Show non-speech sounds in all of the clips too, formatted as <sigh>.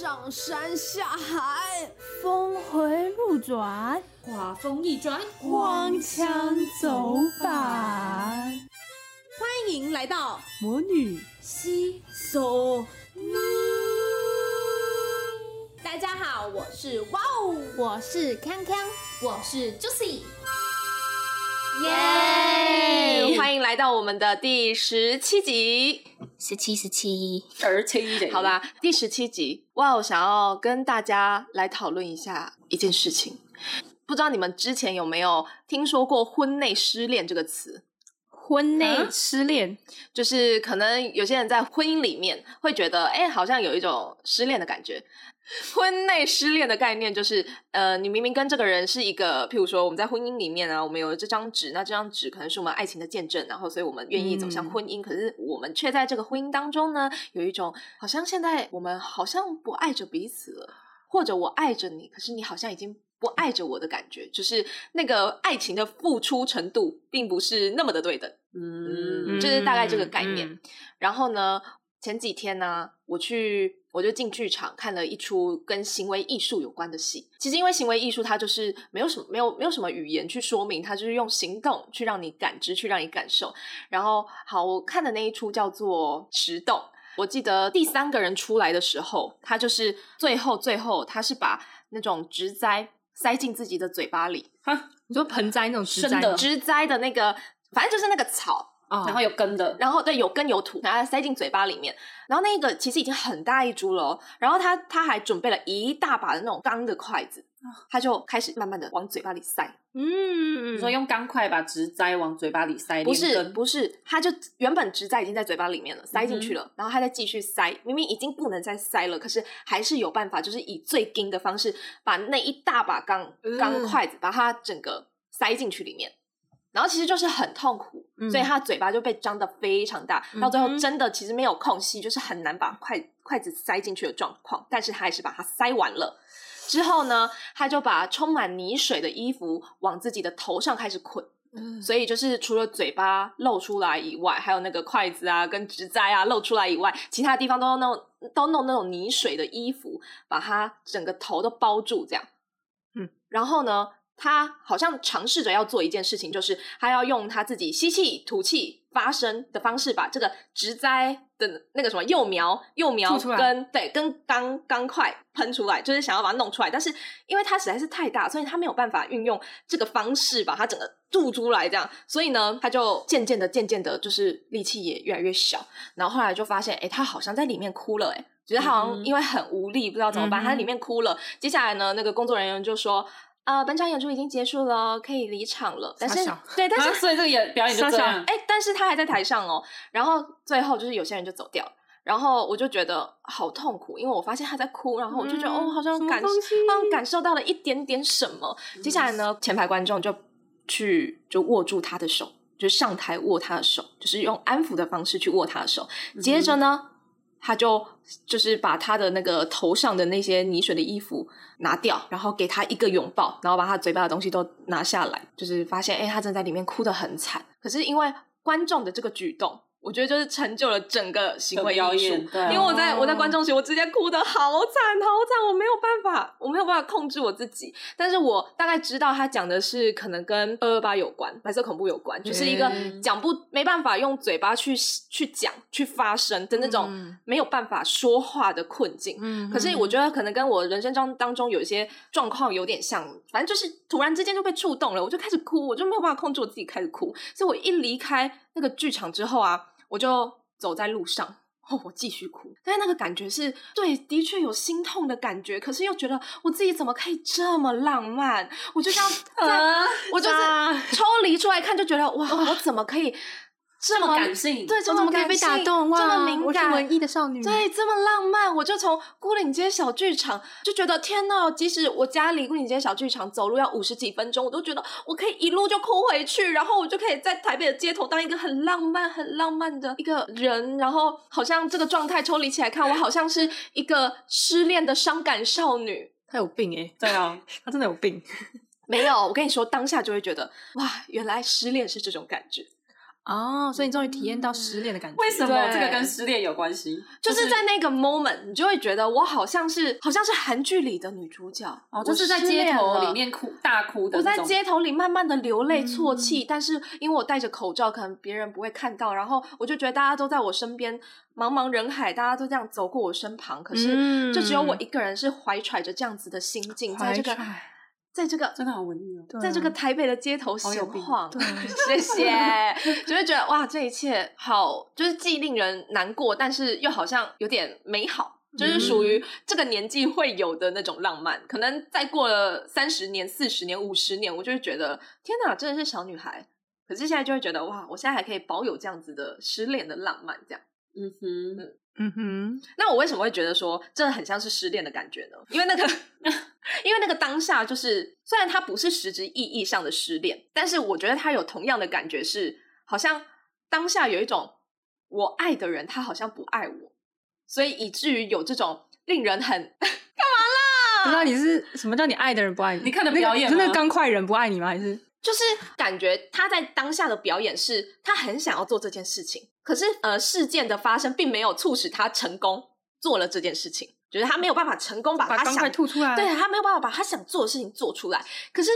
上山下海，峰回路转，画风一转，光腔走板。欢迎来到魔女西索尼。大家好，我是哇哦，我是康康，我是 Juicy。耶！欢迎来到我们的第十七集，十七十七，十七的。好吧，第十七集，哇我，想要跟大家来讨论一下一件事情。不知道你们之前有没有听说过“婚内失恋”这个词？婚内失恋，就是可能有些人在婚姻里面会觉得，哎，好像有一种失恋的感觉。<laughs> 婚内失恋的概念就是，呃，你明明跟这个人是一个，譬如说我们在婚姻里面啊，我们有了这张纸，那这张纸可能是我们爱情的见证，然后所以我们愿意走向婚姻，可是我们却在这个婚姻当中呢，有一种好像现在我们好像不爱着彼此了，或者我爱着你，可是你好像已经不爱着我的感觉，就是那个爱情的付出程度并不是那么的对等，嗯，就是大概这个概念。然后呢，前几天呢，我去。我就进剧场看了一出跟行为艺术有关的戏。其实因为行为艺术它就是没有什么没有没有什么语言去说明，它就是用行动去让你感知，去让你感受。然后好，我看的那一出叫做《石洞》。我记得第三个人出来的时候，他就是最后最后他是把那种植栽塞进自己的嘴巴里。哈，你说盆栽那种植栽，植栽的那个，反正就是那个草。然后有根的，然后对有根有土，然后塞进嘴巴里面。然后那个其实已经很大一株了，哦然后他他还准备了一大把的那种钢的筷子，他就开始慢慢的往嘴巴里塞。嗯，你说用钢筷把植栽往嘴巴里塞？不是不是，他就原本植栽已经在嘴巴里面了，塞进去了，然后他再继续塞，明明已经不能再塞了，可是还是有办法，就是以最硬的方式把那一大把钢钢筷子把它整个塞进去里面。然后其实就是很痛苦，所以他嘴巴就被张得非常大，到最后真的其实没有空隙，就是很难把筷筷子塞进去的状况。但是他还是把它塞完了。之后呢，他就把充满泥水的衣服往自己的头上开始捆。所以就是除了嘴巴露出来以外，还有那个筷子啊跟植栽啊露出来以外，其他地方都弄都弄那种泥水的衣服，把他整个头都包住这样。嗯，然后呢？他好像尝试着要做一件事情，就是他要用他自己吸气、吐气、发声的方式，把这个植栽的那个什么幼苗、幼苗跟对跟钢钢块喷出来，就是想要把它弄出来。但是因为它实在是太大，所以他没有办法运用这个方式把它整个吐出来。这样，所以呢，他就渐渐的、渐渐的，就是力气也越来越小。然后后来就发现，哎，他好像在里面哭了，哎，觉得好像因为很无力，不知道怎么办，他在里面哭了。接下来呢，那个工作人员就说。呃，本场演出已经结束了，可以离场了。但是，对，但是所以这个演表演就这样。哎，但是他还在台上哦。然后最后就是有些人就走掉了。然后我就觉得好痛苦，因为我发现他在哭。然后我就觉得哦，好像感嗯感受到了一点点什么。接下来呢，前排观众就去就握住他的手，就上台握他的手，就是用安抚的方式去握他的手。接着呢。他就就是把他的那个头上的那些泥水的衣服拿掉，然后给他一个拥抱，然后把他嘴巴的东西都拿下来，就是发现哎，他正在里面哭得很惨。可是因为观众的这个举动。我觉得就是成就了整个行为艺术，因为我在我在观众席，我直接哭的好惨好惨，我没有办法，我没有办法控制我自己。但是我大概知道他讲的是可能跟二二八有关，白色恐怖有关，就是一个讲不没办法用嘴巴去去讲去发声的那种没有办法说话的困境。嗯，可是我觉得可能跟我人生中当中有一些状况有点像，反正就是突然之间就被触动了，我就开始哭，我就没有办法控制我自己开始哭。所以我一离开那个剧场之后啊。我就走在路上，哦，我继续哭，但是那个感觉是对，的确有心痛的感觉，可是又觉得我自己怎么可以这么浪漫？我就这样，我就是抽离出来看，就觉得哇，我怎么可以？这么感性，对，这么可以被打动，这么敏感，文艺的少女，对，这么浪漫，我就从孤岭街小剧场就觉得天呐，即使我家离孤岭街小剧场走路要五十几分钟，我都觉得我可以一路就哭回去，然后我就可以在台北的街头当一个很浪漫、很浪漫的一个人，然后好像这个状态抽离起来看，我好像是一个失恋的伤感少女。他有病哎，对啊，<laughs> 他真的有病。没有，我跟你说，当下就会觉得哇，原来失恋是这种感觉。哦，所以你终于体验到失恋的感觉。为什么这个跟失恋有关系？就是在那个 moment，你就会觉得我好像是好像是韩剧里的女主角，哦，就是在街头里面哭大哭的我在。街头里慢慢的流泪啜嗯泣，但是因为我戴着口罩，可能别人不会看到，然后我就觉得大家都在我身边，茫茫人海，大家都这样走过我身旁，可是嗯就只有我一个人是怀揣着这样子的心境，在这个在这个真的好文艺哦。在这个台北的街头闲晃，<laughs> 对谢谢，就会觉得哇，这一切好，就是既令人难过，但是又好像有点美好，就是属于这个年纪会有的那种浪漫。可能再过了三十年、四十年、五十年，我就会觉得天哪，真的是小女孩。可是现在就会觉得哇，我现在还可以保有这样子的失恋的浪漫，这样。嗯哼，嗯哼，那我为什么会觉得说这很像是失恋的感觉呢？因为那个，<laughs> 因为那个当下就是，虽然它不是实质意义上的失恋，但是我觉得它有同样的感觉是，好像当下有一种我爱的人他好像不爱我，所以以至于有这种令人很 <laughs> 不知道你是什么叫你爱的人不爱你？你看的那个表演吗是那个钢块人不爱你吗？还是就是感觉他在当下的表演是他很想要做这件事情，可是呃事件的发生并没有促使他成功做了这件事情，就是他没有办法成功把他想把吐出来？对他没有办法把他想做的事情做出来。可是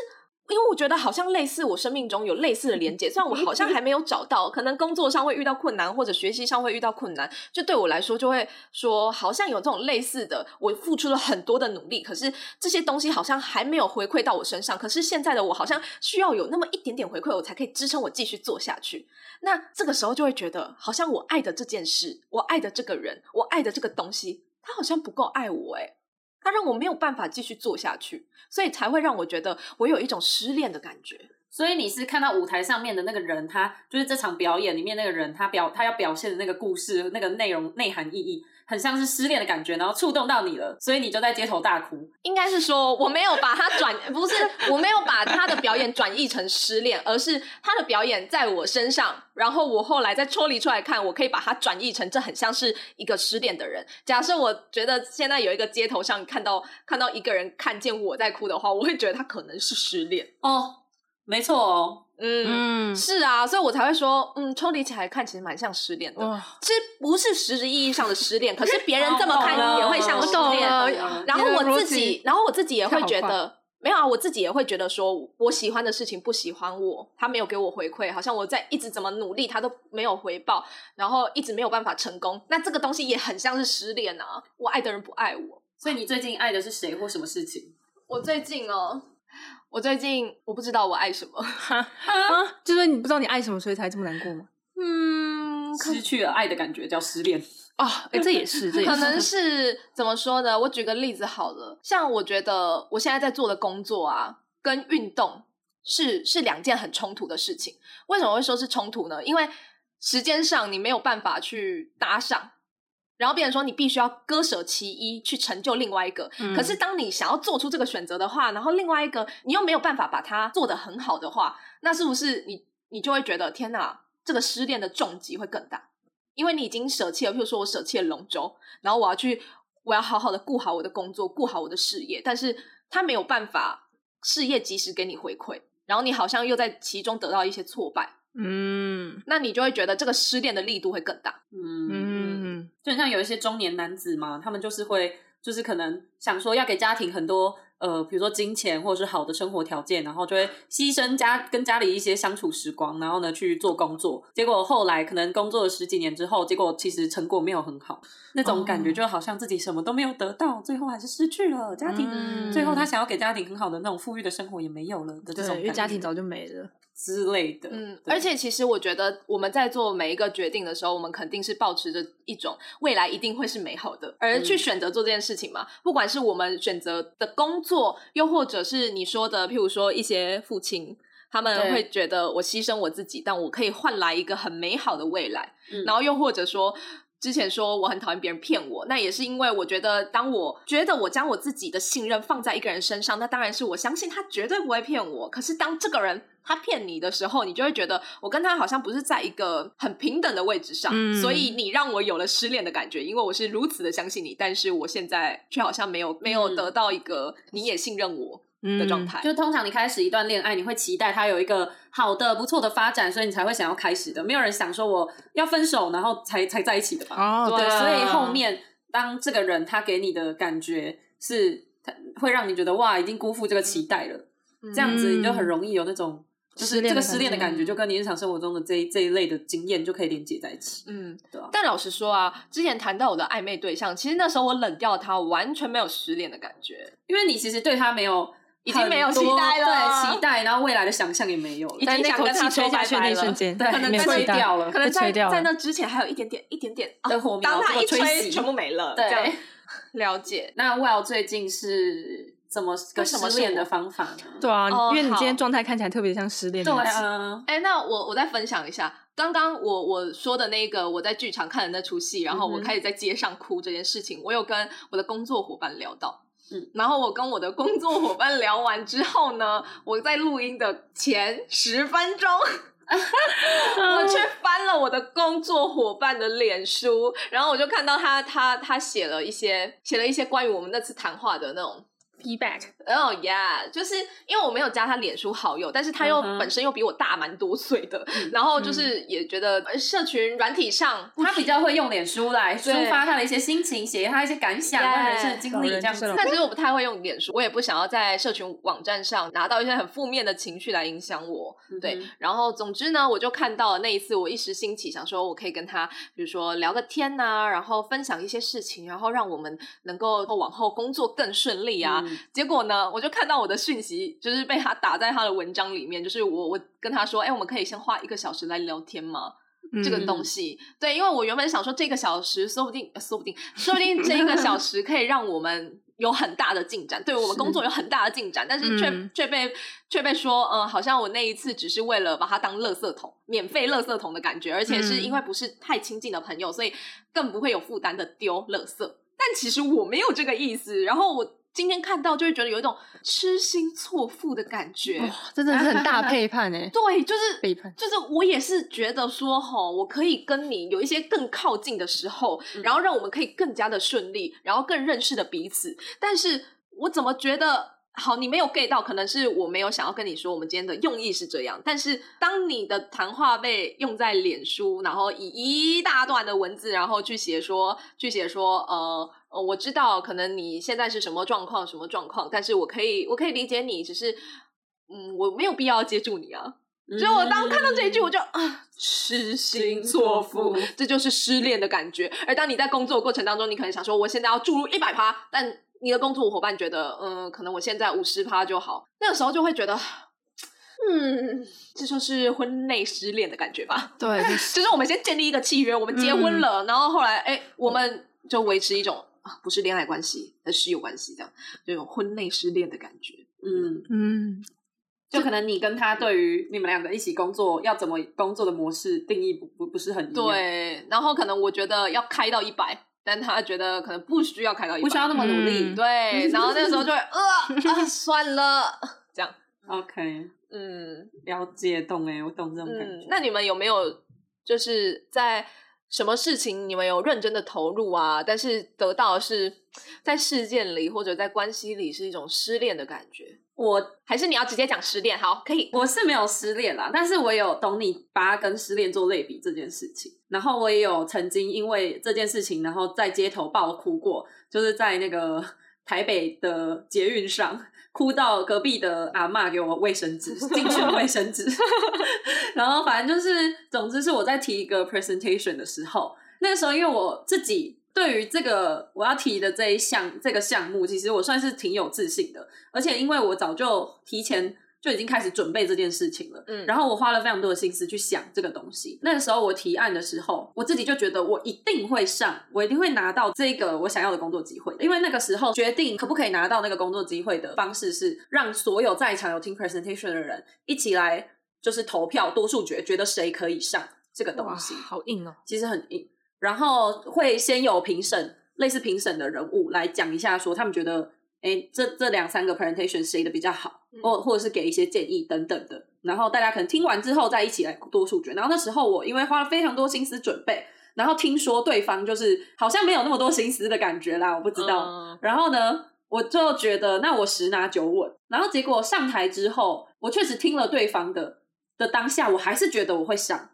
因为我觉得好像类似我生命中有类似的连接，虽然我好像还没有找到，可能工作上会遇到困难，或者学习上会遇到困难，就对我来说就会说好像有这种类似的，我付出了很多的努力，可是这些东西好像还没有回馈到我身上。可是现在的我好像需要有那么一点点回馈，我才可以支撑我继续做下去。那这个时候就会觉得，好像我爱的这件事，我爱的这个人，我爱的这个东西，他好像不够爱我、欸，他让我没有办法继续做下去，所以才会让我觉得我有一种失恋的感觉。所以你是看到舞台上面的那个人，他就是这场表演里面那个人，他表他要表现的那个故事、那个内容、内涵意义，很像是失恋的感觉，然后触动到你了，所以你就在街头大哭。应该是说我没有把他转，<laughs> 不是我没有把他的表演转译成失恋，而是他的表演在我身上，然后我后来再抽离出来看，我可以把它转译成这很像是一个失恋的人。假设我觉得现在有一个街头上看到看到一个人看见我在哭的话，我会觉得他可能是失恋。哦，没错哦，嗯，嗯，是啊，所以我才会说，嗯，抽离起来看其实蛮像失恋的。哇，其实不是实质意义上的失恋，可是别人这么看你也会像失恋。然后我自己，然后我自己也会觉得，没有啊，我自己也会觉得说，我喜欢的事情不喜欢我，他没有给我回馈，好像我在一直怎么努力，他都没有回报，然后一直没有办法成功。那这个东西也很像是失恋啊，我爱的人不爱我。所以你最近爱的是谁或什么事情？我最近哦，我最近我不知道我爱什么，啊，就是你不知道你爱什么，所以才这么难过吗？嗯，失去了爱的感觉叫失恋。啊，哎，这也是，这也可，能是怎么说呢？我举个例子好了，像我觉得我现在在做的工作啊，跟运动是是两件很冲突的事情。为什么会说是冲突呢？因为时间上你没有办法去搭上，然后变成说你必须要割舍其一去成就另外一个。嗯可是当你想要做出这个选择的话，然后另外一个你又没有办法把它做得很好的话，那是不是你你就会觉得天哪，这个失恋的重击会更大？因为你已经舍弃了，譬如说我舍弃了龙舟，然后我要去，我要好好的顾好我的工作，顾好我的事业，但是他没有办法事业及时给你回馈，然后你好像又在其中得到一些挫败，嗯那你就会觉得这个失恋的力度会更大。嗯，嗯就很像有一些中年男子嘛，他们就是会，就是可能想说要给家庭很多呃，比如说金钱或者是好的生活条件，然后就会牺牲家跟家里一些相处时光，然后呢去做工作。结果后来可能工作了十几年之后，结果其实成果没有很好，那种感觉哦就好像自己什么都没有得到，最后还是失去了家庭。嗯最后他想要给家庭很好的那种富裕的生活也没有了的这种对，因为家庭早就没了。之类的。嗯，而且其实我觉得我们在做每一个决定的时候，我们肯定是保持着一种未来一定会是美好的，而去选择做这件事情嘛。不管是我们选择的工作，又或者是你说的，譬如说一些父亲。他们会觉得我牺牲我自己，但我可以换来一个很美好的未来。嗯然后又或者说，之前说我很讨厌别人骗我，那也是因为我觉得，当我觉得我将我自己的信任放在一个人身上，那当然是我相信他绝对不会骗我。可是当这个人他骗你的时候，你就会觉得我跟他好像不是在一个很平等的位置上，嗯所以你让我有了失恋的感觉，因为我是如此的相信你，但是我现在却好像没有没有嗯得到一个你也信任我的状态。就通常你开始一段恋爱，你会期待它有一个好的、不错的发展，所以你才会想要开始的。没有人想说我要分手，然后才才在一起的吧？哦，对，所以后面当这个人他给你的感觉是，他会让你觉得哇，已经辜负这个期待了，这样子你就很容易有那种。就是这个失恋的感觉，就跟你日常生活中的这一这一类的经验就可以连接在一起。嗯，对啊但老实说啊，之前谈到我的暧昧对象，其实那时候我冷掉他，完全没有失恋的感觉。因为你其实对他没有已经没有期待了对期待，然后未来的想象也没有了已。在那口经想跟他气吹下去说拜拜了那一瞬间，对可能没有在期待掉了可能在被吹掉了在那之前还有一点点、一点点啊的火苗当他一吹全部没了。对 <laughs> 了解。那 Well 最近是怎么个失恋的方法呢？对啊，哦因为你今天状态看起来特别像失恋的。啊，哎，那我我再分享一下，刚刚我我说的那个我在剧场看的那出戏，然后我开始在街上哭这件事情，我有跟我的工作伙伴聊到。嗯，然后我跟我的工作伙伴聊完之后呢，我在录音的前十分钟，<laughs> 我去翻了我的工作伙伴的脸书，然后我就看到他他他写了一些写了一些关于我们那次谈话的那种 feedback，哦、yeah，就是因为我没有加他脸书好友，但是他又本身又比我大蛮多岁的，然后就是也觉得呃社群软体上他比较会用脸书来抒发他的一些心情，写他一些感想、跟人生的经历这样子但其实我不太会用脸书，我也不想要在社群网站上拿到一些很负面的情绪来影响我。对然后总之呢，我就看到了那一次，我一时兴起，想说我可以跟他，比如说聊个天呐、然后分享一些事情，然后让我们能够往后工作更顺利啊。嗯结果呢，我就看到我的讯息，就是被他打在他的文章里面，就是我我跟他说，哎，我们可以先花一个小时来聊天吗？这个嗯东西，对，因为我原本想说这个小时，说不定，呃说不定，说不定这一个小时可以让我们有很大的进展，对我们工作有很大的进展，但是却、嗯。却被却被说，嗯、好像我那一次只是为了把它当垃圾桶，免费垃圾桶的感觉，而且是因为不是太亲近的朋友，所以更不会有负担的丢垃圾。但其实我没有这个意思，然后我今天看到就会觉得有一种痴心错付的感觉。哇，真的是很大 <laughs> 背叛哎，对，就是背叛就是我也是觉得说，吼，我可以跟你有一些更靠近的时候，嗯然后让我们可以更加的顺利，然后更认识的彼此。但是我怎么觉得？好，你没有 get 到，可能是我没有想要跟你说，我们今天的用意是这样。但是当你的谈话被用在脸书，然后以一大段的文字，然后去写说，去写说，呃，呃我知道可能你现在是什么状况，什么状况，但是我可以，我可以理解你，只是，嗯，我没有必要接住你啊。所以我当看到这一句，我就啊，痴心错付，这就是失恋的感觉。而当你在工作过程当中，你可能想说，我现在要注入一百趴，但你的工作伙伴觉得，嗯，可能我现在五十趴就好，那个时候就会觉得，嗯，这就是婚内失恋的感觉吧。对，就是就是我们先建立一个契约，我们结婚了，然后后来，哎，我们就维持一种啊，不是恋爱关系，而是室友关系，这样就有婚内失恋的感觉。嗯，嗯，就可能你跟他对于你们两个一起工作要怎么工作的模式定义不不不是很对，然后可能我觉得要开到一百，但他觉得可能不需要开到一百，不需要那么努力。嗯。对，然后那个时候就会呃啊 <laughs> 算了，这样，OK，嗯。了解，懂哎，我懂这种感觉。，嗯那你们有没有就是在什么事情你们有认真的投入啊，但是得到的是在事件里或者在关系里是一种失恋的感觉，我还是你要直接讲失恋？好，可以，我是没有失恋啦，但是我有懂你把它跟失恋做类比这件事情。然后我也有曾经因为这件事情，然后在街头爆哭过，就是在那个 <laughs> 台北的捷运上，哭到隔壁的阿嬷给我卫生纸，竞选卫生纸。<laughs> 然后反正就是，总之是我在提一个 presentation 的时候，那个时候因为我自己对于这个我要提的这一项这个项目，其实我算是挺有自信的，而且因为我早就提前就已经开始准备这件事情了，嗯然后我花了非常多的心思去想这个东西。那个时候我提案的时候，我自己就觉得我一定会上，我一定会拿到这个我想要的工作机会。因为那个时候决定可不可以拿到那个工作机会的方式是让所有在场有听 presentation 的人一起来，就是投票多数决，觉得谁可以上这个东，西。好硬哦，其实很硬。然后会先有评审，类似评审的人物来讲一下，说他们觉得，哎，这这两三个 presentation 谁的比较好，嗯或或者是给一些建议等等的。然后大家可能听完之后再一起来多数决。然后那时候我因为花了非常多心思准备，然后听说对方就是好像没有那么多心思的感觉啦，我不知道。嗯然后呢，我就觉得那我十拿九稳。然后结果上台之后，我确实听了对方的的当下，我还是觉得我会想。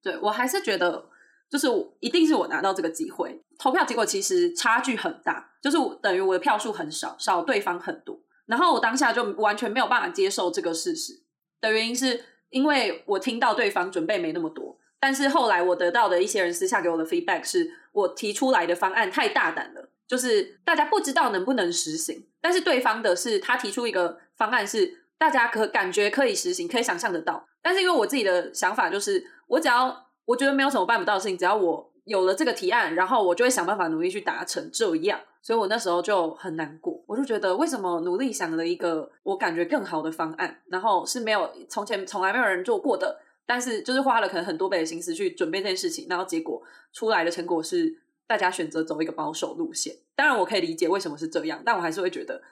对我还是觉得，就是我一定是我拿到这个机会。投票结果其实差距很大，就是等于我的票数很少，少对方很多。然后我当下就完全没有办法接受这个事实的原因，是因为我听到对方准备没那么多，但是后来我得到的一些人私下给我的 feedback 是我提出来的方案太大胆了，就是大家不知道能不能实行。但是对方的是他提出一个方案是大家可感觉可以实行，可以想象得到。但是因为我自己的想法就是，我只要我觉得没有什么办不到的事情，只要我有了这个提案，然后我就会想办法努力去达成这样。所以我那时候就很难过，我就觉得为什么努力想了一个我感觉更好的方案，然后是没有从前从来没有人做过的，但是就是花了可能很多倍的心思去准备这件事情，然后结果出来的成果是大家选择走一个保守路线。当然我可以理解为什么是这样，但我还是会觉得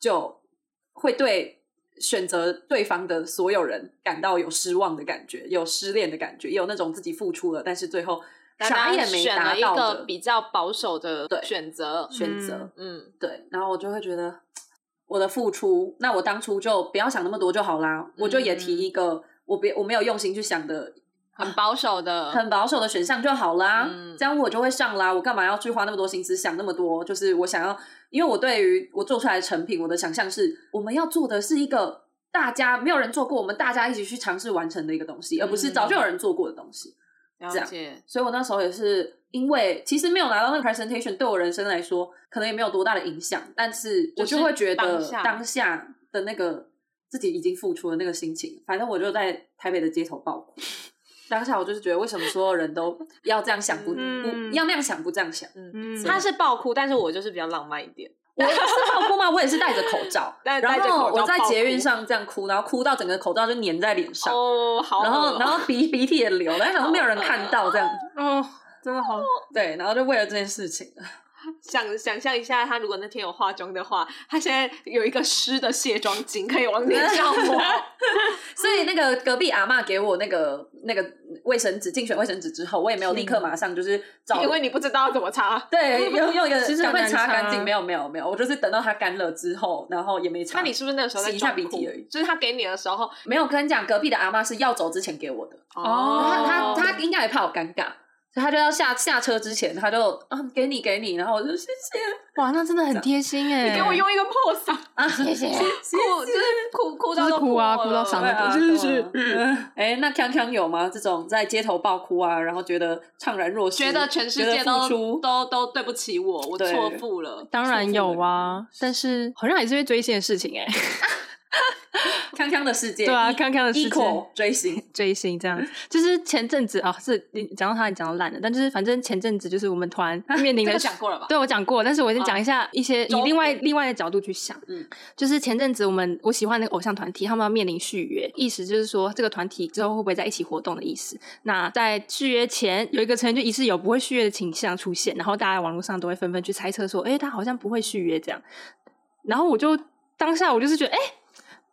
就会对选择对方的所有人感到有失望的感觉，有失恋的感觉，也有那种自己付出了，但是最后。啥也没达到的，比较保守的选择选择，嗯，对。然后我就会觉得我的付出，那我当初就不要想那么多就好啦。我就也提一个我别我没有用心去想的很保守的很保守的选项就好啦。这样我就会上啦。我干嘛要去花那么多心思想那么多？就是我想要，因为我对于我做出来的成品，我的想象是我们要做的是一个大家没有人做过，我们大家一起去尝试完成的一个东西，而不是早就有人做过的东西。这样，所以我那时候也是因为其实没有拿到那个 presentation，对我人生来说可能也没有多大的影响，但是我就会觉得当下的那个自己已经付出了那个心情，反正我就在台北的街头爆哭。当下我就是觉得，为什么所有人都要这样想，不不要那样想，不这样想？嗯，他是爆哭，但是我就是比较浪漫一点。我是爆哭吗？我也是戴着口罩，<laughs> 然后我在捷运上这样哭，然后哭到整个口罩就粘在脸上，哦，好，然后然后鼻鼻涕也流，但是没有人看到这样，哦，真的好，对，然后就为了这件事情。<laughs> 想想象一下，他如果那天有化妆的话，他现在有一个湿的卸妆巾可以往脸上抹。<laughs> 所以那个隔壁阿妈给我那个那个卫生纸，竞选卫生纸之后，我也没有立刻马上就是找，因为你不知道怎么擦。对，用用一个 <laughs> 赶快擦干净。没有没有没有，我就是等到它干了之后，然后也没擦。那你是不是那个时候洗一下鼻涕而已？就是他给你的时候，没有跟你讲，隔壁的阿妈是要走之前给我的。哦，他他他应该也怕我尴尬。所以他就要下下车之前，他就啊给你给你，然后我就谢谢。哇，那真的很贴心哎！你给我用一个破嗓啊，谢谢。哭就是哭哭到哭啊，哭到嗓子真的是。哎，那康康有吗？这种在街头爆哭啊，然后觉得怅然若失，觉得全世界都都都对不起我，我错付了。当然有啊，但是好像也是会追星的事情哎。<laughs> <laughs> 康康的世界，对啊，康康的世界追星追星这样，就是前阵子啊，是你讲到他，你讲到烂了，但就是反正前阵子就是我们团面临的 <laughs> 讲过了吧？对我讲过，但是我先讲一下一些以另外另外的角度去想，嗯，就是前阵子我们我喜欢那个偶像团体，他们要面临续约，意思就是说这个团体之后会不会在一起活动的意思。那在续约前有一个成员就疑似有不会续约的倾向出现，然后大家网络上都会纷纷去猜测说，哎，他好像不会续约这样。然后我就当下我就是觉得，哎。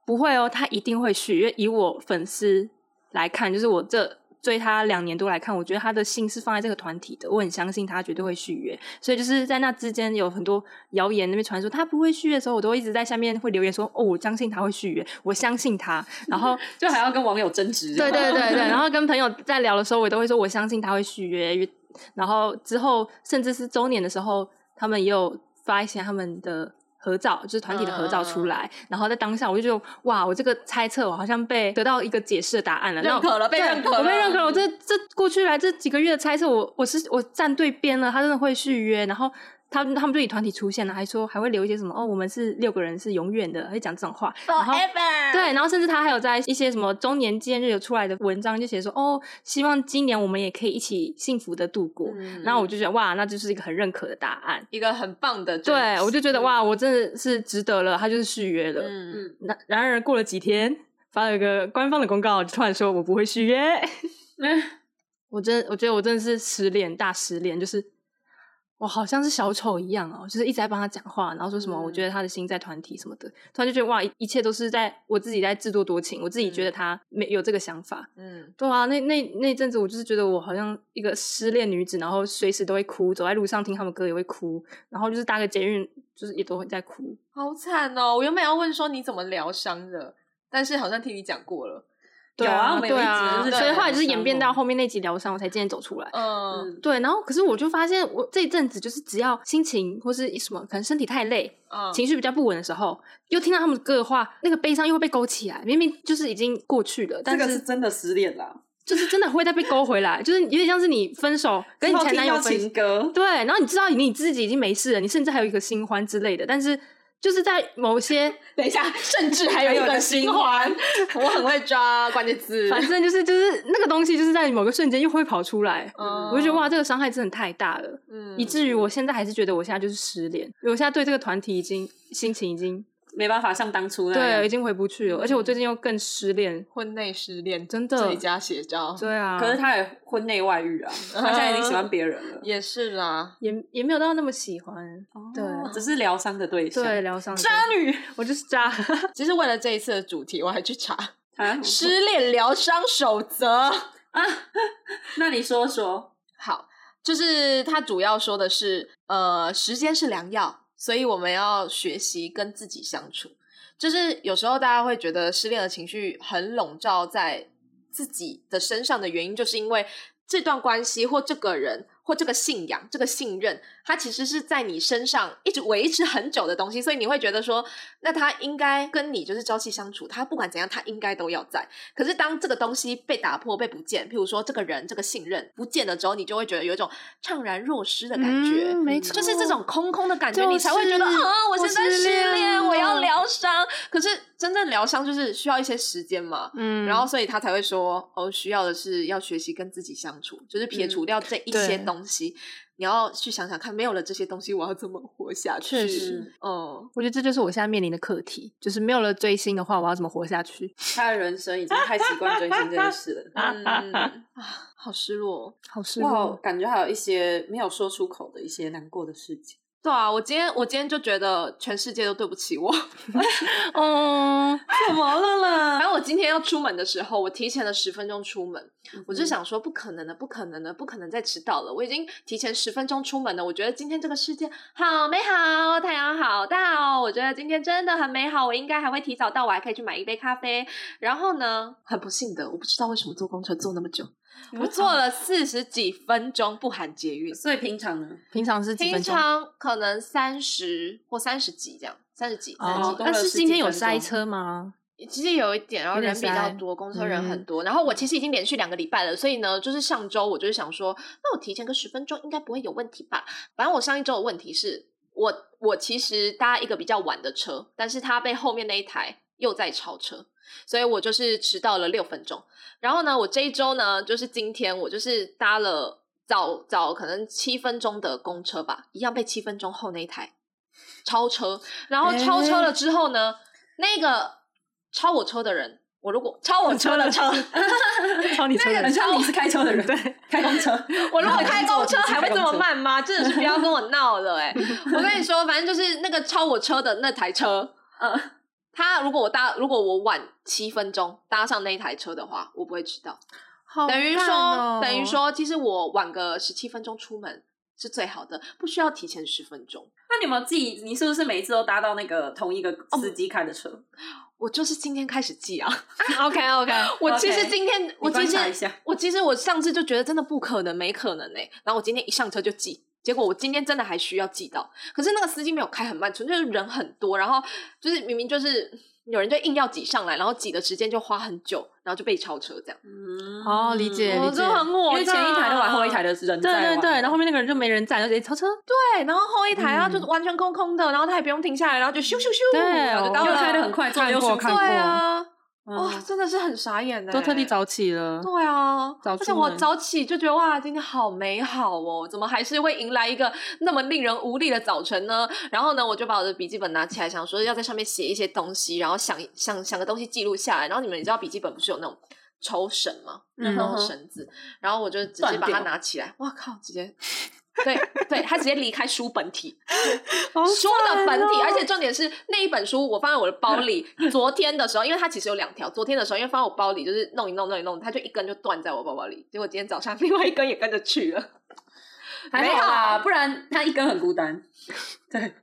不会哦，他一定会续。因为以我粉丝来看，就是我这追他两年多来看，我觉得他的心是放在这个团体的。我很相信他绝对会续约。所以就是在那之间有很多谣言那边传说他不会续约的时候，我都一直在下面会留言说：“哦，我相信他会续约，我相信他。”然后 <laughs> 就还要跟网友争执。对对对对，然后跟朋友在聊的时候，我都会说：“我相信他会续约。”然后之后甚至是周年的时候，他们也有发一些他们的。合照就是团体的合照出来，然后在当下我就觉得哇，我这个猜测我好像被得到一个解释的答案了，认可了，被认可了，我被认可了。我这这过去来这几个月的猜测，我我是我站对边了，他真的会续约，然后。他他们就以团体出现了，还说还会留一些什么哦，我们是六个人是永远的，会讲这种话。Forever。对，然后甚至他还有在一些什么中年纪念日有出来的文章，就写说哦，希望今年我们也可以一起幸福的度过。然后我就觉得哇，那就是一个很认可的答案，一个很棒的。对，我就觉得哇，我真的是值得了，他就是续约了。嗯嗯。那然而过了几天，发了一个官方的公告，突然说我不会续约。嗯 <laughs> 我真我觉得我真的是失恋大失恋，就是。我好像是小丑一样哦，就是一直在帮他讲话，然后说什么我觉得他的心在团体什么的，突然就觉得哇，一切都是在我自己在自作多情，我自己觉得他没有这个想法。嗯，对啊，那那那阵子我就是觉得我好像一个失恋女子，然后随时都会哭，走在路上听他们歌也会哭，然后就是搭个捷运就是也都会在哭，好惨哦！我原本要问说你怎么疗伤的，但是好像听你讲过了。有啊，对啊，所以后来就是演变到后面那集疗伤，我才渐渐走出来。嗯，对。然后，可是我就发现，我这一阵子就是只要心情或是什么，可能身体太累，情绪比较不稳的时候，又听到他们的歌的话，那个悲伤又会被勾起来。明明就是已经过去了，但是真的失恋了，就是真的会再被勾回来，就是有点像是你分手 <laughs> 跟你前男友情歌，对。然后你知道你自己已经没事了，你甚至还有一个新欢之类的，但是。就是在某些，<laughs> 等一下，甚至还有一个循环，<laughs> 我很会抓关键字。<laughs> 反正就是就是那个东西，就是在某个瞬间又会跑出来，我就觉得哇，这个伤害真的太大了，以至于我现在还是觉得我现在就是失联，我现在对这个团体已经心情已经。没办法像当初那样，对，已经回不去了。而且我最近又更失恋，婚内失恋，真的最佳写照。对啊，可是他也婚内外遇啊，<laughs> 他现在已经喜欢别人了。<laughs> 也是啦，也也没有到那么喜欢。对，只是疗伤的对象。对，疗伤。渣女，我就是渣。<laughs> 其实为了这一次的主题，我还去查失恋疗伤守则啊。那你说说，好，就是他主要说的是，呃，时间是良药。所以我们要学习跟自己相处，就是有时候大家会觉得失恋的情绪很笼罩在自己的身上的原因，就是因为这段关系或这个人。或这个信仰、这个信任，它其实是在你身上一直维持很久的东西，所以你会觉得说，那他应该跟你就是朝夕相处，他不管怎样，他应该都要在。可是当这个东西被打破、被不见，譬如说这个人、这个信任不见了之后，你就会觉得有一种怅然若失的感觉，没错，就是这种空空的感觉，你才会觉得啊，我现在失恋，我要疗伤。可是真正疗伤就是需要一些时间嘛，嗯，然后所以他才会说，哦，需要的是要学习跟自己相处，就是撇除掉这一些东。东西，你要去想想看，没有了这些东西，我要怎么活下去？确实，嗯，我觉得这就是我现在面临的课题，就是没有了追星的话，我要怎么活下去？他的人生已经太习惯追星这件事了，嗯啊，好失落，好失落，感觉还有一些没有说出口的一些难过的事情。对啊，我今天我今天就觉得全世界都对不起我。<laughs> 嗯，怎么了啦？反正我今天要出门的时候，我提前了十分钟出门，我就想说不可能的，不可能的，不可能再迟到了。我已经提前十分钟出门了，我觉得今天这个世界好美好，太阳好大哦，我觉得今天真的很美好。我应该还会提早到，我还可以去买一杯咖啡。然后呢，很不幸的，我不知道为什么坐公车坐那么久。<laughs> 我坐了四十几分钟，不含捷运。所以平常呢？平常是平常可能三十或三十几这样，三十几。哦，但是今天有塞车吗？其实有一点，然后人比较多，公车人很多。然后我其实已经连续两个礼拜了，所以呢，就是上周我就是想说，那我提前个十分钟应该不会有问题吧？反正我上一周的问题是我我其实搭一个比较晚的车，但是他被后面那一台又在超车。所以我就是迟到了六分钟，然后呢，我这一周呢，就是今天我就是搭了早早可能七分钟的公车吧，一样被七分钟后那一台超车，然后超车了之后呢，那个超我车的人，我如果超我车的车，超你车的人，超你是开车的人，对，<laughs> 开公车，我如果开公车还会这么慢吗？真的是不要跟我闹了哎！<laughs> 我跟你说，反正就是那个超我车的那台车，嗯。他如果我搭，如果我晚七分钟搭上那一台车的话，我不会迟到。等于说，等于说，其实我晚个十七分钟出门是最好的，不需要提前十分钟。那你有没有记？你是不是每次都搭到那个同一个司机开的车？我就是今天开始记啊。<laughs> <laughs> OK OK，我其实今天，我其实我其实我上次就觉得真的不可能，没可能哎。然后我今天一上车就记。结果我今天真的还需要寄到，可是那个司机没有开很慢，纯粹是人很多，然后就是明明就是有人就硬要挤上来，然后挤的时间就花很久，然后就被超车这样。嗯，哦，理解理解，因为前一台都玩，后一台的人对对对，然后后面那个人就没人在，就直接超车。对，然后后一台啊就是完全空空的，然后他也不用停下来，然后就咻咻咻，对，又开的很快，看过看过。对啊。哇，真的是很傻眼的！都特地早起了。对啊，而且我早起就觉得哇，今天好美好哦！怎么还是会迎来一个那么令人无力的早晨呢？然后呢，我就把我的笔记本拿起来，想说要在上面写一些东西，然后想想想个东西记录下来。然后你们知道笔记本不是有那种抽绳吗？那种绳子，然后我就直接把它拿起来，哇靠！直接对对，他直接离开书本体，<laughs> 好书的本体，而且重点是那一本书我放在我的包里。<laughs> 昨天的时候，因为它其实有两条，昨天的时候因为放在我包里，就是弄一弄弄一弄，它就一根就断在我包包里。结果今天早上 <laughs> 另外一根也跟着去了。还好啦，不然他一根很孤单。对，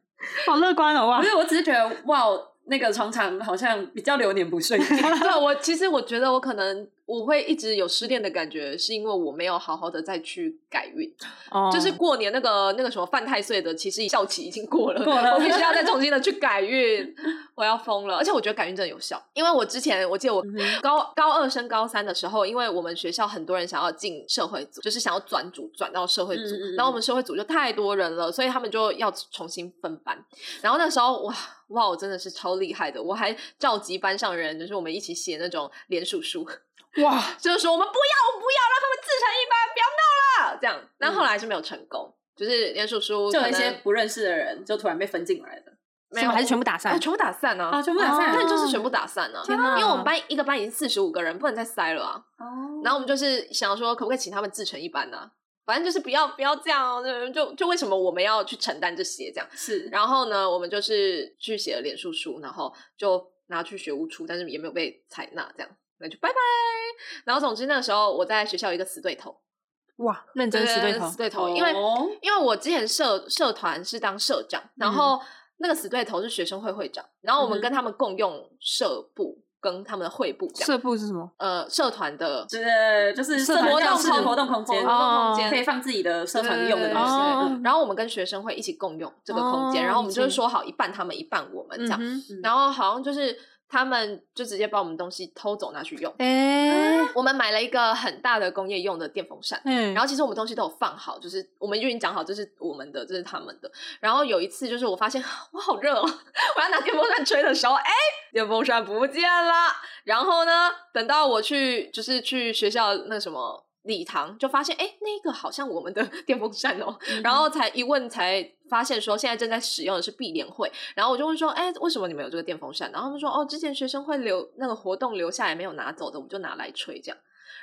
好乐观哦哇不！是，我只是觉得哇，那个床长好像比较流年不顺。对我其实我觉得我可能我会一直有失恋的感觉，是因为我没有好好的再去改运。哦就是过年那个那个什么犯太岁的，其实效期已经过了，过了我必须要再重新的去改运，我要疯了。而且我觉得改运真的有效，因为我之前我记得我高高二升高三的时候，因为我们学校很多人想要进社会组，就是想要转组转到社会组，嗯嗯嗯然后我们社会组就太多人了，所以他们就要重新分班。然后那时候哇哇，我真的是超厉害的，我还召集班上人，就是我们一起写那种联署书。哇，<laughs> 就是说我们不要，我不要让他们自成一班，不要闹了，这样。但后来是没有成功，就是连叔叔就有一些不认识的人，就突然被分进来的。没有还是全部打散啊，？全部打散啊，啊，全部打散哦但就是全部打散呢、天哪因为我们班一个班已经四十五个人，不能再塞了啊。哦然后我们就是想说，可不可以请他们自成一班呢、啊？反正就是不要不要这样就就为什么我们要去承担这些这样？是，然后呢，我们就是去写了脸书书，然后就拿去学务处，但是也没有被采纳，这样那就拜拜。然后总之那个时候我在学校有一个死对头，哇，认真死对头死，对头，因为哦因为我之前社社团是当社长，然后那个死对头是学生会会长，然后我们跟他们共用社部跟他们的会部。社部是什么？呃，社团的对，就是社社活动活动空间，活动空哦间可以放自己的社团用的东西。然后我们跟学生会一起共用这个空间，哦然后我们就是说好一半他们一半我们这样，然后好像就是他们就直接把我们东西偷走拿去用。哎，我们买了一个很大的工业用的电风扇，嗯，然后其实我们东西都有放好，就是我们就已经讲好这是我们的，这是他们的。然后有一次就是我发现我好热哦，<laughs> 我要拿电风扇吹的时候，哎，电风扇不见了。然后呢，等到我去就是去学校那什么。礼堂就发现，哎，那个好像我们的 <laughs> 电风扇哦，然后才一问才发现说，现在正在使用的是碧莲会，然后我就问说，哎，为什么你们有这个电风扇？然后他们说，哦，之前学生会留那个活动留下来没有拿走的，我们就拿来吹这样。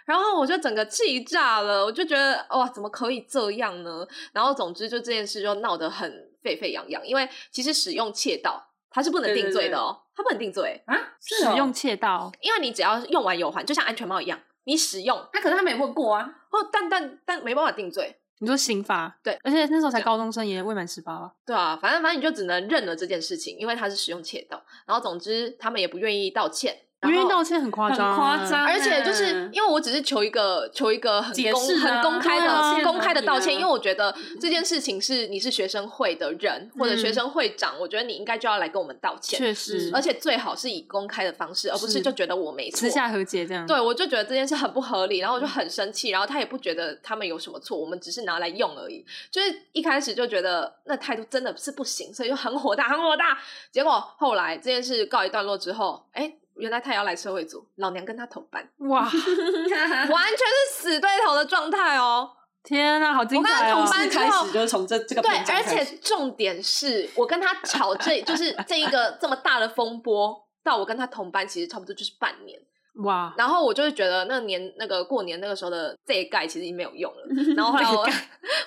然后我就整个气炸了，我就觉得哇，怎么可以这样呢？然后总之就这件事就闹得很沸沸扬扬，因为其实使用窃盗它是不能定罪的哦，它不能定罪，啊，使用窃盗，因为你只要用完有还，就像安全帽一样，你使用。他可是他没问过啊，哦，但但但没办法定罪，你说刑法对，而且那时候才高中生，也未满十八啊。对啊，反正反正你就只能认了这件事情，因为他是使用窃盗，然后总之他们也不愿意道歉，不愿意道歉很夸很张，夸张而且就是嗯因为我只是求一个求一个很公啊。很公开的、啊公开的道歉，因为我觉得这件事情是你是学生会的人、或者学生会长，我觉得你应该就要来跟我们道歉，确实，而且最好是以公开的方式，而不是是就觉得我没错。私。下和解这样。对，我就觉得这件事很不合理，然后我就很生气，然后他也不觉得他们有什么错，我们只是拿来用而已。就是一开始就觉得那态度真的是不行，所以就很火大，很火大。结果后来这件事告一段落之后，哎，原来他也要来社会组，老娘跟他同班。哇，<laughs> 完全是死对头的状态哦。天啊，好精彩我跟他同！班一开始就是从这这个对，而且重点是我跟他吵这，<laughs> 就是这一个这么大的风波，到我跟他同班，其实差不多就是半年。哇，然后我就会觉得那年那个过年那个时候的这一盖其实已经没有用了。<laughs> 然后后来我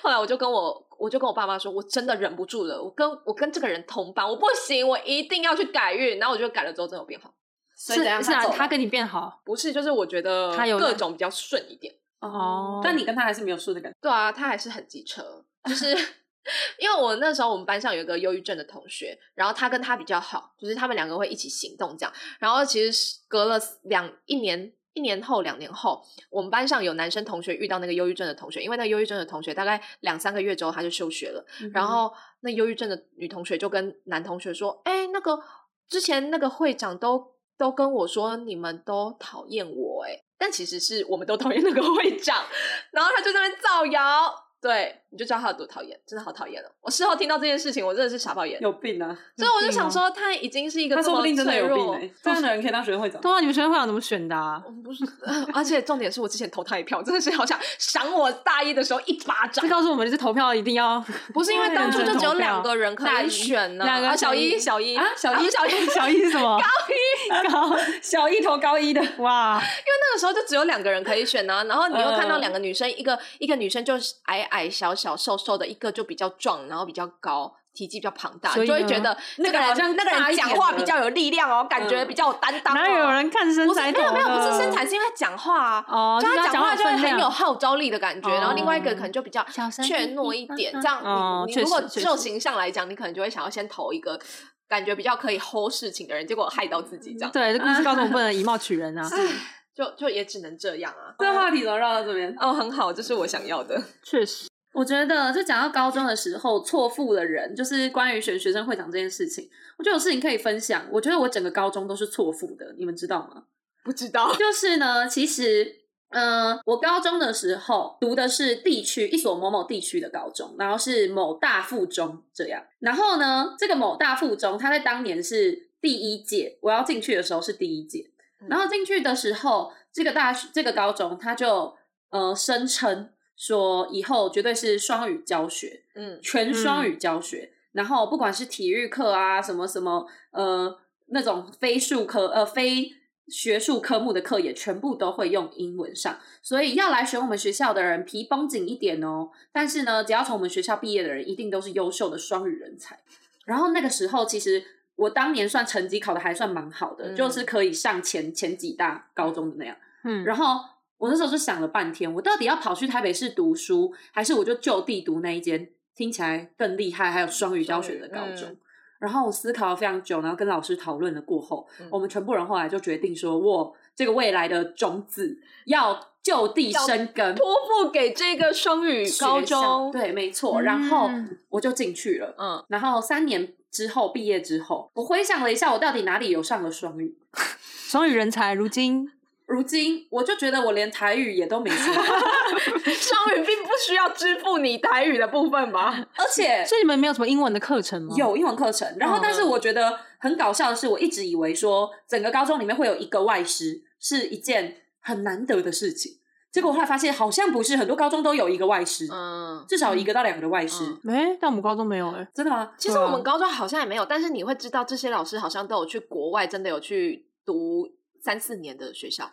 后来我就跟我我就跟我爸妈说，我真的忍不住了，我跟我跟这个人同班，我不行，我一定要去改运。然后我就改了之后，真的有变好。所以怎样是是啊，他跟你变好不是，就是我觉得他有各种比较顺一点。哦但你跟他还是没有顺的感觉。对啊，他还是很机车，就是 <laughs> 因为我那时候我们班上有一个忧郁症的同学，然后他跟他比较好，就是他们两个会一起行动这样。然后其实是隔了两一年。一年后、两年后，我们班上有男生同学遇到那个忧郁症的同学，因为那个忧郁症的同学大概两三个月之后他就休学了，然后那忧郁症的女同学就跟男同学说：“哎、那个之前那个会长都都跟我说你们都讨厌我、哎，但其实是我们都讨厌那个会长。”然后他就在那边造谣，对，你就知道他有多讨厌，真的好讨厌哦！我事后听到这件事情，我真的是傻爆眼。有病啊！所以我就想说，他已经是一个他说这么不定真的有病脆弱哎，这样的人可以当学生会长。<laughs> 对啊，你们学生会长怎么选的啊？不是，而且重点是我之前投他一票，真的是好想赏我大一的时候一巴掌这。告诉我们，就是投票一定要 <laughs> 不是因为当初就只有两个人可以选呢、两个啊，小一、小一小一啊小一小一、小一是什么？高高，<laughs> 小一投高一的，哇！因为那个时候就只有两个人可以选呢，然后你又看到两个女生，一个一个女生就是矮矮小小瘦瘦的，一个就比较壮，然后比较高。体积比较庞大，就会觉得那个人那个人讲话比较有力量哦，感觉比较有担当。哪有人看身材？没有没有，不是身材，是因为讲话哦，就他讲话就会很有号召力的感觉。然后另外一个可能就比较怯懦一点，这样你你如果就形象来讲，你可能就会想要先投一个感觉比较可以 hold 事情的人，结果害到自己这样。对，这故事告诉我们不能以貌取人啊，<laughs> 就就也只能这样啊。这个话题怎么绕到这边？哦，很好，这是我想要的，<laughs> 确实。我觉得，就讲到高中的时候错付的人，就是关于选学生会长这件事情，我觉得有事情可以分享。我觉得我整个高中都是错付的，你们知道吗？不知道。<laughs> 就是呢，其实，嗯，我高中的时候读的是地区一所某某地区的高中，然后是某大附中这样。然后呢，这个某大附中，它在当年是第一届，我要进去的时候是第一届。然后进去的时候，这个大学这个高中，他就呃声称。说以后绝对是双语教学，嗯，全双语教学。然后不管是体育课啊，什么什么，呃，那种非术科呃非学术科目的课也全部都会用英文上。所以要来选我们学校的人皮绷紧一点哦。但是呢，只要从我们学校毕业的人，一定都是优秀的双语人才。然后那个时候，其实我当年算成绩考的还算蛮好的，就是可以上前前几大高中的那样。嗯，然后。我那时候就想了半天，我到底要跑去台北市读书，还是我就就地读那一间听起来更厉害、还有双语教学的高中？然后我思考了非常久，然后跟老师讨论了过后，我们全部人后来就决定说，我这个未来的种子要就地生根，托付给这个双语高中。对，没错。然后我就进去了。嗯。然后三年之后毕业之后，我回想了一下，我到底哪里有上了双语？<laughs> 双语人才，如今。如今我就觉得我连台语也都没学，<laughs> 双语并不需要支付你台语的部分吧？而且，所以你们没有什么英文的课程吗？有英文课程，然后但是我觉得很搞笑的是，我一直以为说整个高中里面会有一个外师是一件很难得的事情，结果后来发现好像不是，很多高中都有一个外师，嗯，至少一个到两个外师。没，但我们高中没有哎，真的吗？其实我们高中好像也没有，但是你会知道这些老师好像都有去国外，真的有去读。三四年的学校，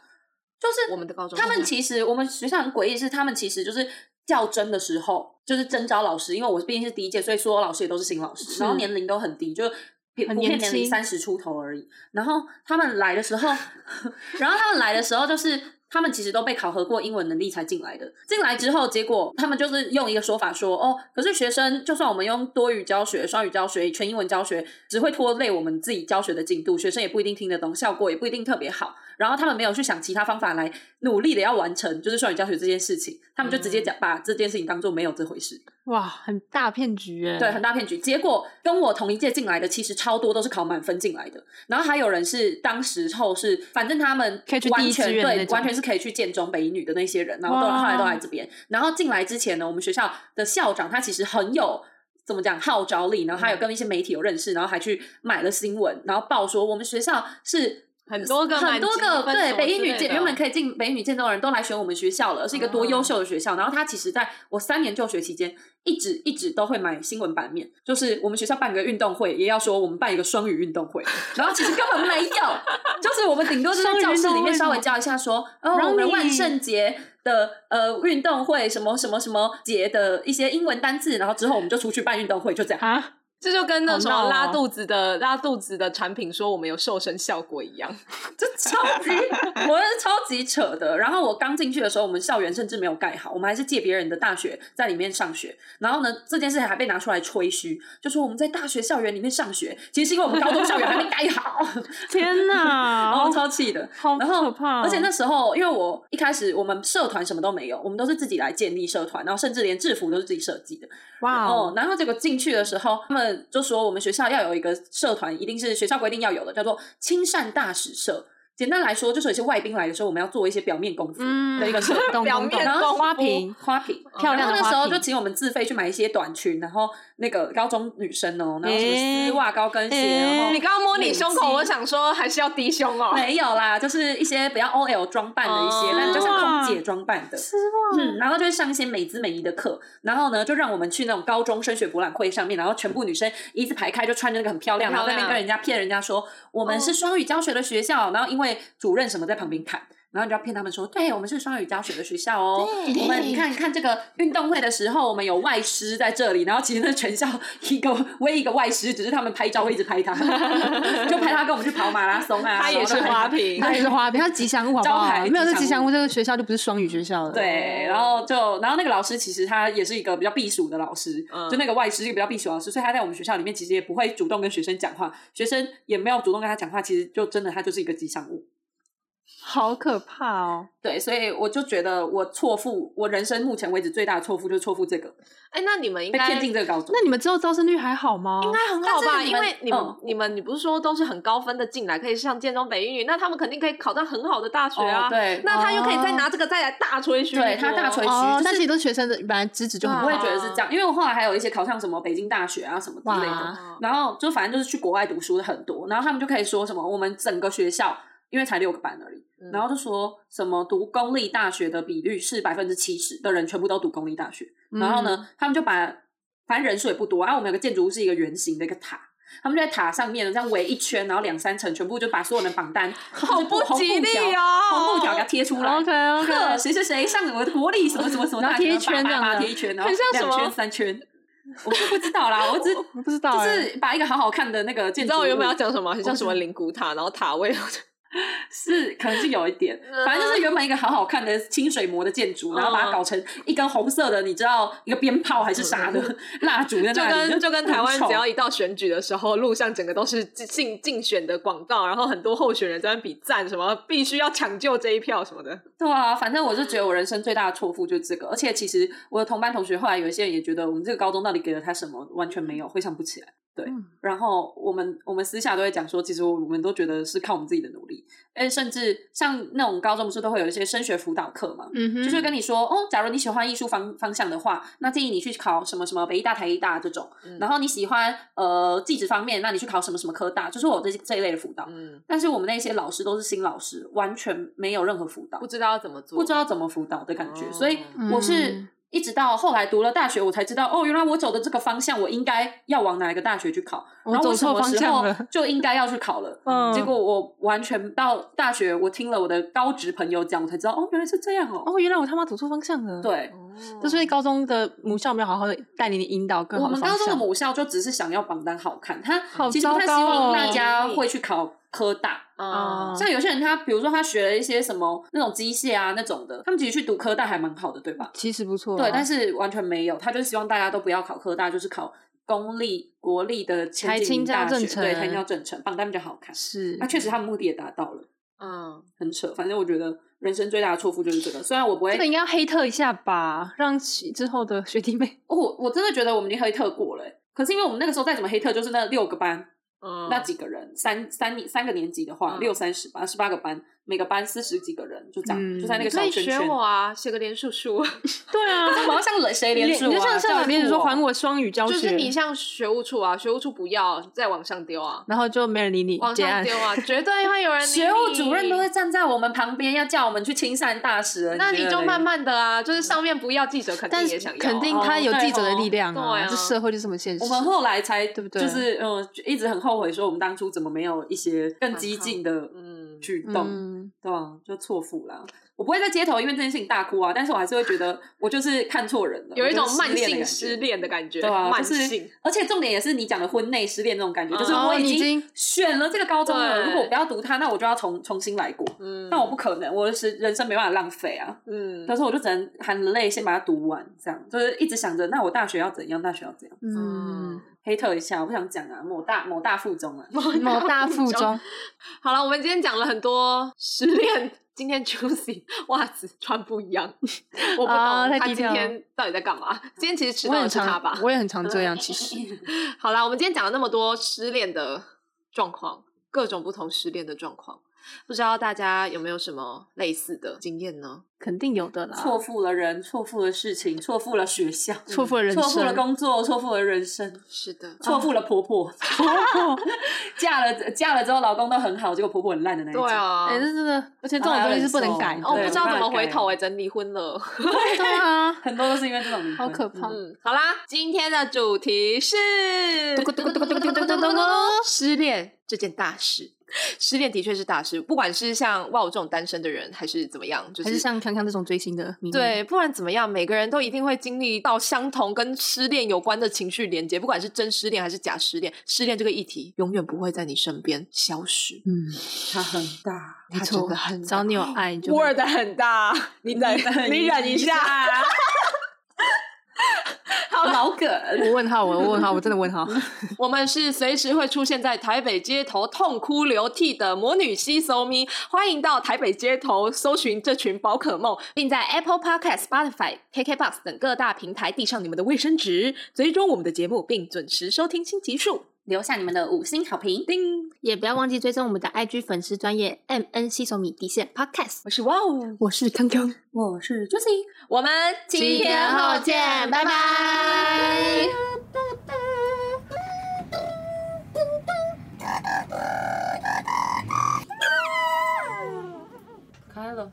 就是我们的高中。他们其实我们学校很诡异，是他们其实就是较真的时候，就是征招老师。因为我毕竟是第一届，所以所有老师也都是新老师，然后年龄都很低，就普遍年龄三十出头而已。然后他们来的时候，然后他们来的时候就是。他们其实都被考核过英文能力才进来的。进来之后，结果他们就是用一个说法说：“哦，可是学生就算我们用多语教学、双语教学、全英文教学，只会拖累我们自己教学的进度，学生也不一定听得懂，效果也不一定特别好。然后他们没有去想其他方法来努力的要完成，就是双语教学这件事情，他们就直接讲把这件事情当做没有这回事。”哇，很大骗局哎！对，很大骗局。结果跟我同一届进来的，其实超多都是考满分进来的。然后还有人是当时候是，反正他们完全对，完全是可以去建中北一女的那些人，然后都后来都来这边。然后进来之前呢，我们学校的校长他其实很有怎么讲号召力，然后他有跟一些媒体有认识，然后还去买了新闻，然后报说我们学校是。很多个很多个对北一女建原本可以进北一女建中的人都来选我们学校了，是一个多优秀的学校。然后他其实在我三年就学期间，一直一直都会买新闻版面，就是我们学校办个运动会，也要说我们办一个双语运动会。然后其实根本没有，就是我们顶多是在教室里面稍微教一下，说哦我们万圣节的呃运动会什么什么什么节的一些英文单字，然后之后我们就出去办运动会，就这样。这就跟那什么拉肚子的拉肚子的产品说我们有瘦身效果一样，这超 <laughs> 级我是超级扯的。然后我刚进去的时候，我们校园甚至没有盖好，我们还是借别人的大学在里面上学。然后呢，这件事情还被拿出来吹嘘，就说我们在大学校园里面上学，其实是因为我们高中校园还没盖好。<laughs> 天哪，然后超气的，好可怕。而且那时候，因为我一开始我们社团什么都没有，我们都是自己来建立社团，然后甚至连制服都是自己设计的。哇哦！然后结果进去的时候，他们就说我们学校要有一个社团，一定是学校规定要有的，叫做亲善大使社。简单来说，就是有些外宾来的时候，我们要做一些表面功夫的一个社团。懂 <laughs> 表面懂懂，功夫花瓶，花瓶，漂亮的然后那时候就请我们自费去买一些短裙，然后那个高中女生哦，然后什么丝袜、高跟鞋，诶然后你刚刚摸你胸口，我想说还是要低胸哦。没有啦，就是一些比较 OL 装扮的一些，哦但就像空姐装扮的。丝袜，嗯，然后就会上一些美姿美仪的课，然后呢，就让我们去那种高中升学博览会上面，然后全部女生一字排开，就穿着那个很漂亮，然后在那边跟人家骗人家说我们是双语教学的学校，然后因为主任什么在旁边看。然后你就要骗他们说，对我们是双语教学的学校哦。我们你看看这个运动会的时候，我们有外师在这里，然后其实那全校 <laughs> 一个唯一一个外师，只是他们拍照会一直拍他，<laughs> 就拍他跟我们去跑马拉松啊。他也是花瓶他也是花瓶，他吉祥物，好不好？招牌没有这吉祥物这个学校就不是双语学校了。，对，然后就，然后那个老师其实他也是一个比较避暑的老师，嗯就那个外师是一个比较避暑老师，所以他在我们学校里面其实也不会主动跟学生讲话，学生也没有主动跟他讲话，其实就真的他就是一个吉祥物。好可怕哦！对，所以我就觉得我错付，我人生目前为止最大的错付就是错付这个，哎，那你们应该被骗进这个高中。那你们之后招生率还好吗？应该很好吧？但是因为你们、嗯你们你不是说都是很高分的进来，可以上建中北一女，那他们肯定可以考上很好的大学啊。哦对那他又可以再拿这个再来大吹嘘。对他大吹嘘哦，就是但其实都学生的本来资质就很我也觉得是这样，因为我后来还有一些考上什么北京大学啊什么之类的，然后就反正就是去国外读书的很多，然后他们就可以说什么我们整个学校因为才六个班而已，嗯然后就说什么读公立大学的比率是百分之七十的人全部都读公立大学，然后呢，他们就把反正人数也不多，然后我们有个建筑物是一个圆形的一个塔。他们就在塔上面这样围一圈，然后两三层全部就把所有人的榜单，<laughs> 好不吉利哦红布条给它贴出来。<laughs> OK 谁谁谁上我的国力什么什么什么大学，然后贴一圈这样贴一圈，<laughs> 然后两圈三圈，我就不知道啦，我只我不知道就哎，是把一个好好看的那个建筑你，知道我原本要讲什么？很像什么灵骨塔，然后塔位。<laughs> 是可能是有一点，反正就是原本一个好好看的清水模的建筑，然后把它搞成一根红色的，你知道一个鞭炮还是啥的 <laughs> 蜡烛在就跟就跟台湾只要一到选举的时候，路上整个都是竞竞选的广告，然后很多候选人在那比赞，什么必须要抢救这一票什么的。对啊，反正我是觉得我人生最大的错付就是这个，而且其实我的同班同学后来有一些人也觉得我们这个高中到底给了他什么，完全没有，回想不起来。对，嗯然后我们我们私下都会讲说，其实我们都觉得是靠我们自己的努力，哎，甚至像那种高中不是都会有一些升学辅导课嘛，嗯哼，就是跟你说，哦，假如你喜欢艺术方方向的话，那建议你去考什么什么北医大、台医大这种。嗯然后你喜欢呃技职方面，那你去考什么什么科大，就是我这这一类的辅导。嗯，但是我们那些老师都是新老师，完全没有任何辅导不，知道怎么做，不知道怎么辅导的感觉。哦所以我是嗯一直到后来读了大学，我才知道，哦，原来我走的这个方向，我应该要往哪一个大学去考，我然后我走错方什么时候向了就应该要去考了。<laughs> 嗯结果我完全到大学，我听了我的高职朋友讲，我才知道，哦，原来是这样哦。哦，原来我他妈走错方向了。，对，哦就是高中的母校没有好好的带领你引导更好我们高中的。母校就只是想要榜单好看，他其实不太希望大家会去考科大。啊嗯像有些人他，比如说他学了一些什么那种机械啊那种的，他们其实去读科大还蛮好的，对吧？其实不错啊，对，但是完全没有，他就是希望大家都不要考科大，就是考公立、国立的前台青几名大学，对，台青加正成，榜单比较好看。是那确实他们目的也达到了，嗯，很扯。反正我觉得人生最大的错付就是这个，虽然我不会这个应该要黑特一下吧，让其之后的学弟妹我我真的觉得我们已经黑特过了欸、可是因为我们那个时候再怎么黑特，就是那六个班，嗯。那几个人，三三三个年级的话，嗯。六三十八十八个班，每个班四十几个人，就这样，嗯就在那个你可以学。我啊，写个连数数，<laughs> 对啊，<laughs> 我要像谁连数啊？你就像校长连子说还我。双语教学，就是你像学务处啊，学务处不要再往上丢啊，然后就没人理你，往。上丢啊，绝对会有人理 <laughs> 学务主任都会站在我们旁边，要叫我们去亲善大使了。那你就慢慢的啊，就是上面不要记者，肯定也想要啊，肯定他有记者的力量啊，哦对啊这社会就这么现实。我们后来才对不对就是嗯，一直很后悔说我们当初怎么没有一些更激进的嗯举动，嗯，对吧？就错付了。我不会在街头因为这件事情大哭啊，但是我还是会觉得我就是看错人了，有一种慢性失恋的感觉，对啊，慢就是性。而且重点也是你讲的婚内失恋那种感觉，就是哦我已经选了这个高中了，如果我不要读它，那我就要重重新来过。嗯但我不可能，我的是人生没办法浪费啊。嗯但是我就只能含着泪先把它读完，这样就是一直想着，那我大学要怎样，大学要怎样。嗯，黑特一下，我不想讲啊，某大某大附中啊，某大附中，好了，我们今天讲了很多失恋。今天 Juicy <laughs> 袜子穿不一样，我不懂他今天到底在干嘛。今天其实迟到的是他吧，？我也很常这样，其实。<laughs> 好啦，我们今天讲了那么多失恋的状况，各种不同失恋的状况。不知道大家有没有什么类似的经验呢？肯定有的啦。错付了人，错付了事情，错付了学校，错付了人生，错付了工作，错付了人生。是的，错付了婆婆，<laughs> 婆婆嫁了嫁了之后，老公都很好，结果婆婆很烂的那一种。对啊，哎，这真的，而且这种东西是不能改的。我不知道怎么回头哎，真离婚了。<laughs> 对啊，<laughs> 很多都是因为这种离婚，好可怕。嗯，好啦，今天的主题是失恋这件大事。失恋的确是大事，不管是像哇我这种单身的人，还是怎么样，就是像康康这种追星的，对，不管怎么样，每个人都一定会经历到相同跟失恋有关的情绪连接，不管是真失恋还是假失恋，失恋这个议题永远不会在你身边消失。嗯，它很大，没错，只要你有爱就，word 很大，你忍，你忍一下。<laughs> <laughs> 好老梗，我问号，我问号，我真的问号。<laughs> 我们是随时会出现在台北街头痛哭流涕的魔女西搜咪，欢迎到台北街头搜寻这群宝可梦，并在 Apple Podcast、Spotify、KKBox 等各大平台递上你们的卫生纸，追踪我们的节目，并准时收听新集数。留下你们的五星好评，叮，也不要忘记追踪我们的 IG 粉丝专业，MNC 手米底线，Podcast。我是哇哦，我是康康，我是 Jucy。我们七天后见，拜拜。开了。